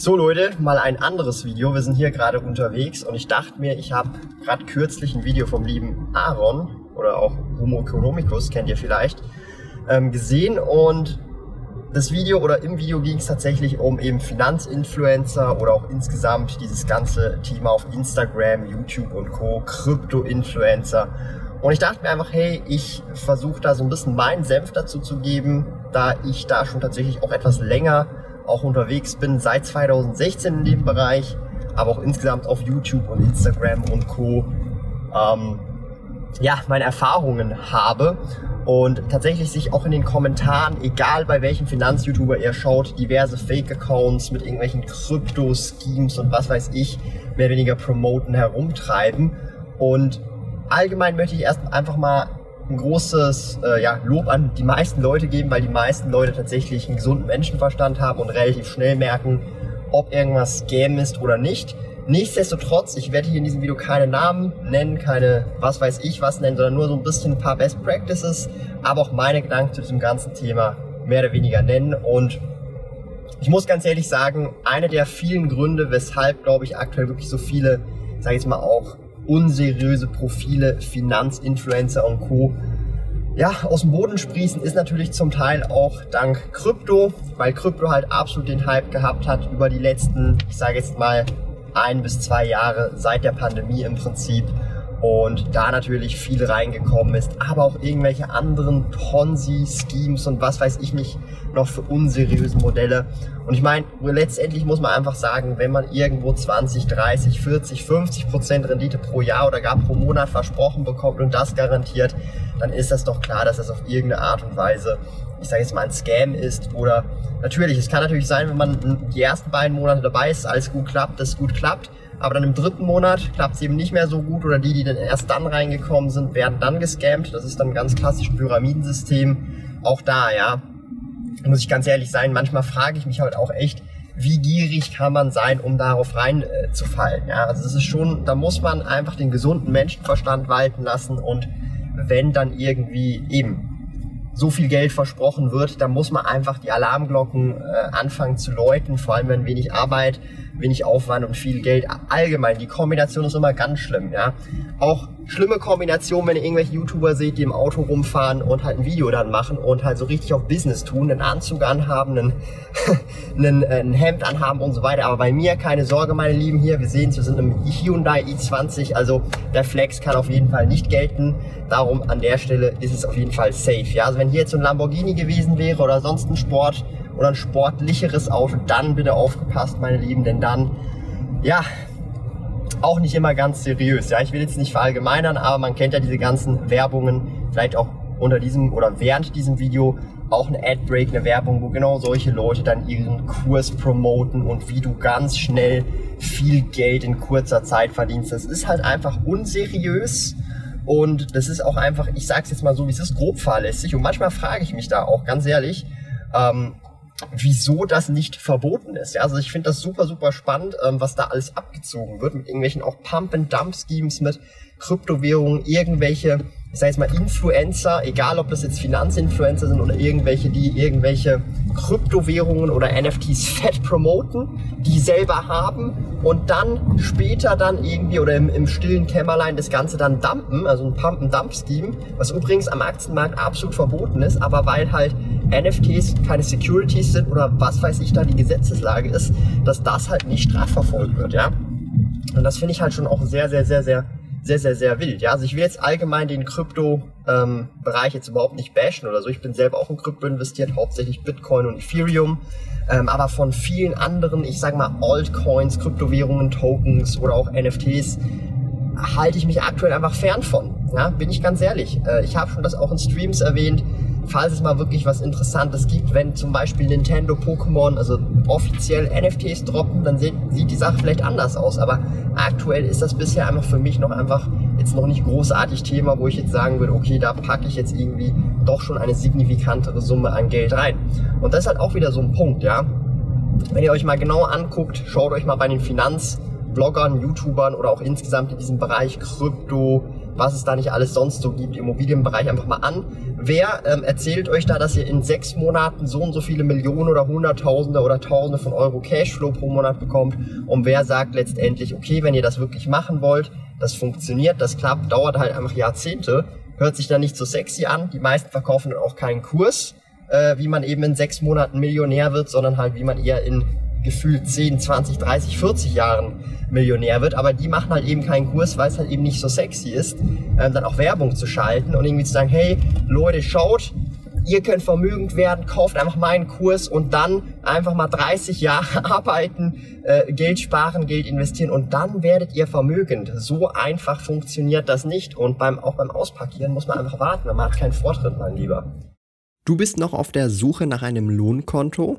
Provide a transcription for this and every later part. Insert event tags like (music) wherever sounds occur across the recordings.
So Leute, mal ein anderes Video. Wir sind hier gerade unterwegs und ich dachte mir, ich habe gerade kürzlich ein Video vom lieben Aaron oder auch Homo economicus, kennt ihr vielleicht, ähm, gesehen und das Video oder im Video ging es tatsächlich um eben Finanzinfluencer oder auch insgesamt dieses ganze Thema auf Instagram, YouTube und Co., Krypto-Influencer. Und ich dachte mir einfach, hey, ich versuche da so ein bisschen meinen Senf dazu zu geben, da ich da schon tatsächlich auch etwas länger auch unterwegs bin, seit 2016 in dem Bereich, aber auch insgesamt auf YouTube und Instagram und Co. Ähm, ja, meine Erfahrungen habe und tatsächlich sich auch in den Kommentaren, egal bei welchem Finanz-YouTuber ihr schaut, diverse Fake-Accounts mit irgendwelchen Krypto-Schemes und was weiß ich, mehr oder weniger promoten, herumtreiben. Und allgemein möchte ich erst einfach mal ein großes äh, ja, Lob an die meisten Leute geben, weil die meisten Leute tatsächlich einen gesunden Menschenverstand haben und relativ schnell merken, ob irgendwas Scam ist oder nicht. Nichtsdestotrotz, ich werde hier in diesem Video keine Namen nennen, keine was weiß ich was nennen, sondern nur so ein bisschen ein paar Best Practices, aber auch meine Gedanken zu diesem ganzen Thema mehr oder weniger nennen. Und ich muss ganz ehrlich sagen, einer der vielen Gründe, weshalb, glaube ich, aktuell wirklich so viele, sage ich jetzt mal auch, unseriöse Profile, Finanzinfluencer und Co. Ja, aus dem Boden sprießen ist natürlich zum Teil auch dank Krypto, weil Krypto halt absolut den Hype gehabt hat über die letzten, ich sage jetzt mal, ein bis zwei Jahre seit der Pandemie im Prinzip und da natürlich viel reingekommen ist, aber auch irgendwelche anderen Ponzi-Schemes und was weiß ich nicht noch für unseriöse Modelle. Und ich meine, letztendlich muss man einfach sagen, wenn man irgendwo 20, 30, 40, 50 Prozent Rendite pro Jahr oder gar pro Monat versprochen bekommt und das garantiert, dann ist das doch klar, dass das auf irgendeine Art und Weise, ich sage jetzt mal, ein Scam ist oder natürlich, es kann natürlich sein, wenn man die ersten beiden Monate dabei ist, alles gut klappt, dass es gut klappt aber dann im dritten Monat klappt es eben nicht mehr so gut oder die, die dann erst dann reingekommen sind, werden dann gescammt. Das ist dann ein ganz klassisches Pyramidensystem. Auch da, ja, muss ich ganz ehrlich sein, manchmal frage ich mich halt auch echt, wie gierig kann man sein, um darauf reinzufallen. Äh, ja, also das ist schon, da muss man einfach den gesunden Menschenverstand walten lassen und wenn dann irgendwie eben so viel Geld versprochen wird, dann muss man einfach die Alarmglocken äh, anfangen zu läuten, vor allem wenn wenig Arbeit, wenig Aufwand und viel Geld allgemein. Die Kombination ist immer ganz schlimm, ja. Auch schlimme Kombination, wenn ihr irgendwelche YouTuber seht, die im Auto rumfahren und halt ein Video dann machen und halt so richtig auf Business tun, einen Anzug anhaben, einen, (laughs) einen, äh, ein Hemd anhaben und so weiter. Aber bei mir keine Sorge, meine Lieben, hier, wir sehen es, wir sind im Hyundai i20, also der Flex kann auf jeden Fall nicht gelten. Darum an der Stelle ist es auf jeden Fall safe. Ja, also wenn hier jetzt so ein Lamborghini gewesen wäre oder sonst ein Sport oder ein sportlicheres Auto, dann bitte aufgepasst, meine Lieben, denn dann, ja, auch nicht immer ganz seriös. Ja, ich will jetzt nicht verallgemeinern, aber man kennt ja diese ganzen Werbungen, vielleicht auch unter diesem oder während diesem Video auch eine Adbreak, eine Werbung, wo genau solche Leute dann ihren Kurs promoten und wie du ganz schnell viel Geld in kurzer Zeit verdienst. Das ist halt einfach unseriös und das ist auch einfach, ich sag's jetzt mal so, wie es ist, grob fahrlässig. Und manchmal frage ich mich da auch ganz ehrlich, ähm, wieso das nicht verboten ist. Ja, also ich finde das super, super spannend, ähm, was da alles abgezogen wird mit irgendwelchen auch Pump-and-Dump-Schemes, mit Kryptowährungen, irgendwelche ich sage jetzt mal Influencer, egal ob das jetzt Finanzinfluencer sind oder irgendwelche, die irgendwelche Kryptowährungen oder NFTs fett promoten, die selber haben und dann später dann irgendwie oder im, im stillen Kämmerlein das Ganze dann dumpen, also ein Pump-and-Dump-Scheme, was übrigens am Aktienmarkt absolut verboten ist, aber weil halt NFTs keine Securities sind oder was weiß ich da die Gesetzeslage ist, dass das halt nicht strafverfolgt wird, ja. Und das finde ich halt schon auch sehr, sehr, sehr, sehr sehr, sehr, sehr wild. Ja, also ich will jetzt allgemein den Krypto-Bereich ähm, jetzt überhaupt nicht bashen oder so. Ich bin selber auch in Krypto investiert, hauptsächlich Bitcoin und Ethereum. Ähm, aber von vielen anderen, ich sag mal, Altcoins, Kryptowährungen, Tokens oder auch NFTs halte ich mich aktuell einfach fern von. Ja, bin ich ganz ehrlich. Äh, ich habe schon das auch in Streams erwähnt falls es mal wirklich was Interessantes gibt, wenn zum Beispiel Nintendo Pokémon, also offiziell NFTs droppen, dann sieht, sieht die Sache vielleicht anders aus. Aber aktuell ist das bisher einfach für mich noch einfach jetzt noch nicht großartig Thema, wo ich jetzt sagen würde, okay, da packe ich jetzt irgendwie doch schon eine signifikantere Summe an Geld rein. Und das ist halt auch wieder so ein Punkt, ja. Wenn ihr euch mal genau anguckt, schaut euch mal bei den Finanzbloggern, YouTubern oder auch insgesamt in diesem Bereich Krypto, was es da nicht alles sonst so gibt, Immobilienbereich einfach mal an. Wer ähm, erzählt euch da, dass ihr in sechs Monaten so und so viele Millionen oder Hunderttausende oder Tausende von Euro Cashflow pro Monat bekommt? Und wer sagt letztendlich, okay, wenn ihr das wirklich machen wollt, das funktioniert, das klappt, dauert halt einfach Jahrzehnte, hört sich dann nicht so sexy an. Die meisten verkaufen dann auch keinen Kurs, äh, wie man eben in sechs Monaten Millionär wird, sondern halt, wie man eher in gefühlt 10, 20, 30, 40 Jahren Millionär wird, aber die machen halt eben keinen Kurs, weil es halt eben nicht so sexy ist, ähm, dann auch Werbung zu schalten und irgendwie zu sagen, hey Leute, schaut, ihr könnt vermögend werden, kauft einfach meinen Kurs und dann einfach mal 30 Jahre (laughs) arbeiten, äh, Geld sparen, Geld investieren und dann werdet ihr vermögend. So einfach funktioniert das nicht und beim, auch beim Auspackieren muss man einfach warten, man hat keinen Vortritt, mein Lieber. Du bist noch auf der Suche nach einem Lohnkonto?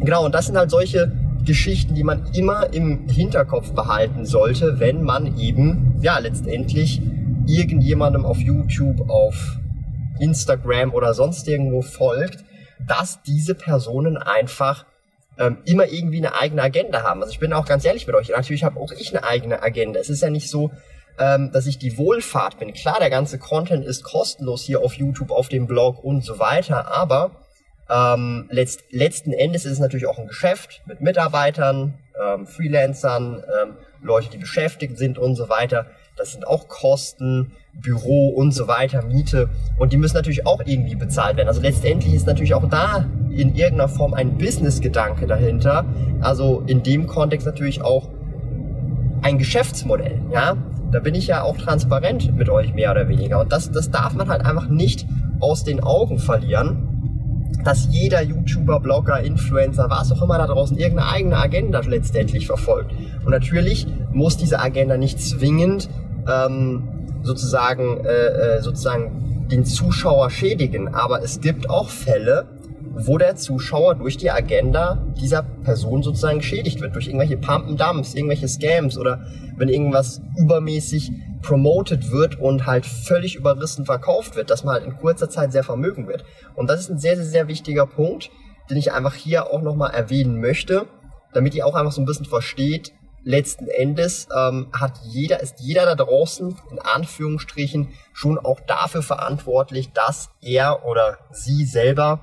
Genau, und das sind halt solche Geschichten, die man immer im Hinterkopf behalten sollte, wenn man eben, ja, letztendlich irgendjemandem auf YouTube, auf Instagram oder sonst irgendwo folgt, dass diese Personen einfach ähm, immer irgendwie eine eigene Agenda haben. Also ich bin auch ganz ehrlich mit euch, natürlich habe auch ich eine eigene Agenda. Es ist ja nicht so, ähm, dass ich die Wohlfahrt bin. Klar, der ganze Content ist kostenlos hier auf YouTube, auf dem Blog und so weiter, aber ähm, letzt, letzten Endes ist es natürlich auch ein Geschäft mit Mitarbeitern, ähm, Freelancern, ähm, Leute, die beschäftigt sind und so weiter. Das sind auch Kosten, Büro und so weiter, Miete. Und die müssen natürlich auch irgendwie bezahlt werden. Also letztendlich ist natürlich auch da in irgendeiner Form ein Business-Gedanke dahinter. Also in dem Kontext natürlich auch ein Geschäftsmodell, ja. Da bin ich ja auch transparent mit euch mehr oder weniger. Und das, das darf man halt einfach nicht aus den Augen verlieren dass jeder YouTuber, Blogger, Influencer, was auch immer da draußen irgendeine eigene Agenda letztendlich verfolgt. Und natürlich muss diese Agenda nicht zwingend ähm, sozusagen, äh, äh, sozusagen den Zuschauer schädigen, aber es gibt auch Fälle, wo der Zuschauer durch die Agenda dieser Person sozusagen geschädigt wird, durch irgendwelche Pump and Dumps, irgendwelche Scams oder wenn irgendwas übermäßig promoted wird und halt völlig überrissen verkauft wird, dass man halt in kurzer Zeit sehr vermögen wird. Und das ist ein sehr, sehr, sehr wichtiger Punkt, den ich einfach hier auch nochmal erwähnen möchte, damit ihr auch einfach so ein bisschen versteht, letzten Endes ähm, hat jeder, ist jeder da draußen in Anführungsstrichen schon auch dafür verantwortlich, dass er oder sie selber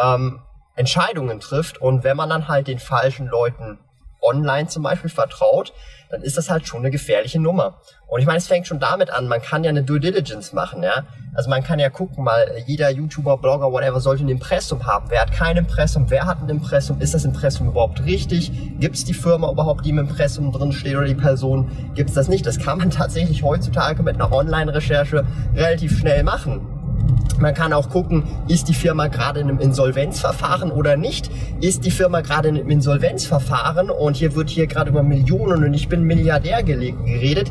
ähm, Entscheidungen trifft. Und wenn man dann halt den falschen Leuten online zum Beispiel vertraut, dann ist das halt schon eine gefährliche Nummer. Und ich meine, es fängt schon damit an, man kann ja eine Due Diligence machen, ja. Also man kann ja gucken, mal, jeder YouTuber, Blogger, whatever, sollte ein Impressum haben. Wer hat kein Impressum? Wer hat ein Impressum? Ist das Impressum überhaupt richtig? Gibt es die Firma überhaupt, die im Impressum drin steht oder die Person? Gibt es das nicht? Das kann man (laughs) tatsächlich heutzutage mit einer Online-Recherche relativ schnell machen. Man kann auch gucken, ist die Firma gerade in einem Insolvenzverfahren oder nicht? Ist die Firma gerade in einem Insolvenzverfahren und hier wird hier gerade über Millionen und ich bin Milliardär geredet.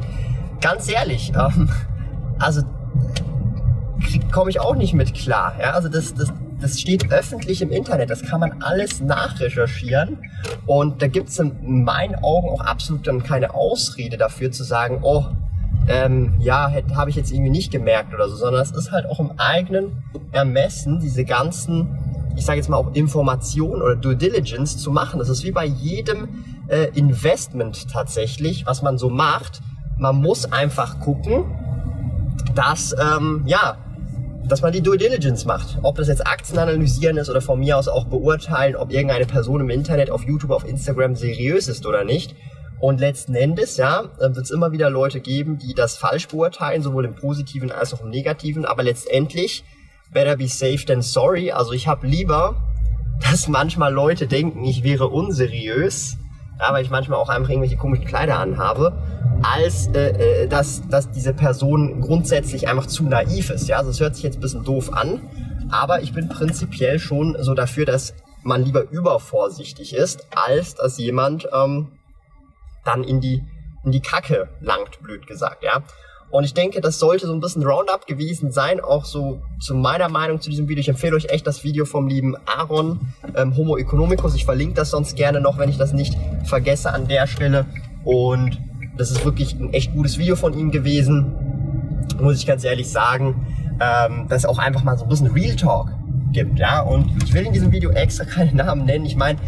Ganz ehrlich, (laughs) ähm, also komme ich auch nicht mit klar. Ja? Also das, das, das steht öffentlich im Internet, das kann man alles nachrecherchieren und da gibt es in meinen Augen auch absolut dann keine Ausrede dafür zu sagen, oh, ähm, ja, habe ich jetzt irgendwie nicht gemerkt oder so, sondern es ist halt auch im eigenen Ermessen, diese ganzen, ich sage jetzt mal auch Informationen oder Due Diligence zu machen. Das ist wie bei jedem äh, Investment tatsächlich, was man so macht. Man muss einfach gucken, dass, ähm, ja, dass man die Due Diligence macht. Ob das jetzt Aktien analysieren ist oder von mir aus auch beurteilen, ob irgendeine Person im Internet, auf YouTube, auf Instagram seriös ist oder nicht. Und letzten Endes, ja, wird es immer wieder Leute geben, die das falsch beurteilen, sowohl im Positiven als auch im Negativen. Aber letztendlich better be safe than sorry. Also ich habe lieber, (laughs) dass manchmal Leute denken, ich wäre unseriös, ja, weil ich manchmal auch einfach irgendwelche komischen Kleider anhabe, als äh, äh, dass, dass diese Person grundsätzlich einfach zu naiv ist. Ja, also es hört sich jetzt ein bisschen doof an, aber ich bin prinzipiell schon so dafür, dass man lieber übervorsichtig ist, als dass jemand ähm, dann in die, in die Kacke langt, blöd gesagt, ja. Und ich denke, das sollte so ein bisschen Roundup gewesen sein, auch so zu meiner Meinung zu diesem Video. Ich empfehle euch echt das Video vom lieben Aaron, ähm, Homo economicus. Ich verlinke das sonst gerne noch, wenn ich das nicht vergesse an der Stelle. Und das ist wirklich ein echt gutes Video von ihm gewesen, muss ich ganz ehrlich sagen. Ähm, das auch einfach mal so ein bisschen Real Talk gibt, ja. Und ich will in diesem Video extra (laughs) keine Namen nennen. Ich meine,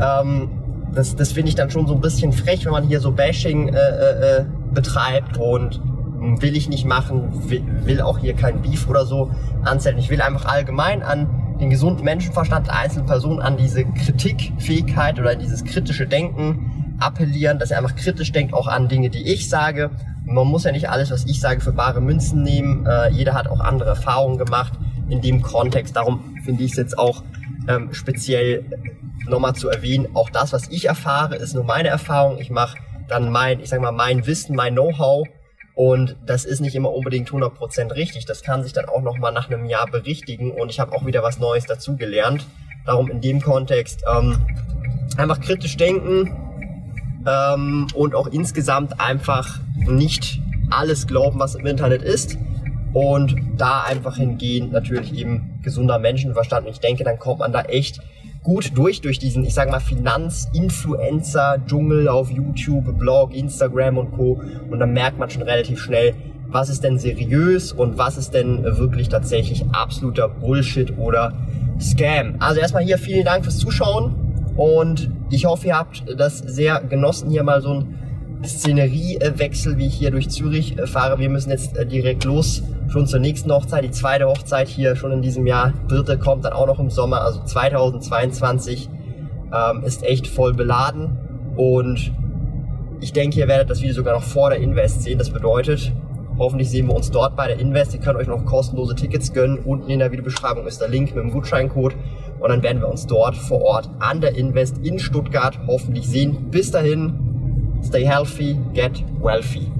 ähm, das, das finde ich dann schon so ein bisschen frech, wenn man hier so Bashing äh, äh, äh betreibt und will ich nicht machen, will, will auch hier kein Beef oder so anzählen. Ich will einfach allgemein an den gesunden Menschenverstand der einzelnen Person, an diese Kritikfähigkeit oder dieses kritische Denken appellieren, dass er einfach kritisch denkt, auch an Dinge, die ich sage. Man muss ja nicht alles, was ich sage, für bare Münzen nehmen. Äh, jeder hat auch andere Erfahrungen gemacht in dem Kontext. Darum finde ich es jetzt auch ähm, speziell nochmal zu erwähnen. Auch das, was ich erfahre, ist nur meine Erfahrung. Ich mache dann mein, ich sag mal, mein Wissen, mein Know-how und das ist nicht immer unbedingt 100% richtig. Das kann sich dann auch nochmal nach einem Jahr berichtigen und ich habe auch wieder was Neues dazugelernt. Darum in dem Kontext ähm, einfach kritisch denken ähm, und auch insgesamt einfach nicht alles glauben, was im Internet ist. Und da einfach hingehen, natürlich eben gesunder Menschenverstand. Und ich denke, dann kommt man da echt gut durch, durch diesen, ich sag mal, Finanz-Influencer-Dschungel auf YouTube, Blog, Instagram und Co. Und dann merkt man schon relativ schnell, was ist denn seriös und was ist denn wirklich tatsächlich absoluter Bullshit oder Scam. Also erstmal hier vielen Dank fürs Zuschauen und ich hoffe, ihr habt das sehr genossen, hier mal so ein Szeneriewechsel, wie ich hier durch Zürich fahre. Wir müssen jetzt äh, direkt los, schon zur nächsten Hochzeit. Die zweite Hochzeit hier schon in diesem Jahr. Dritte kommt dann auch noch im Sommer, also 2022 ähm, ist echt voll beladen. Und ich denke, ihr werdet das Video sogar noch vor der Invest sehen. Das bedeutet, hoffentlich sehen wir uns dort bei der Invest. Ihr könnt euch noch kostenlose Tickets gönnen. Unten in der Videobeschreibung ist der Link mit dem Gutscheincode. Und dann werden wir uns dort vor Ort an der Invest in Stuttgart hoffentlich sehen. Bis dahin, Stay healthy, get wealthy.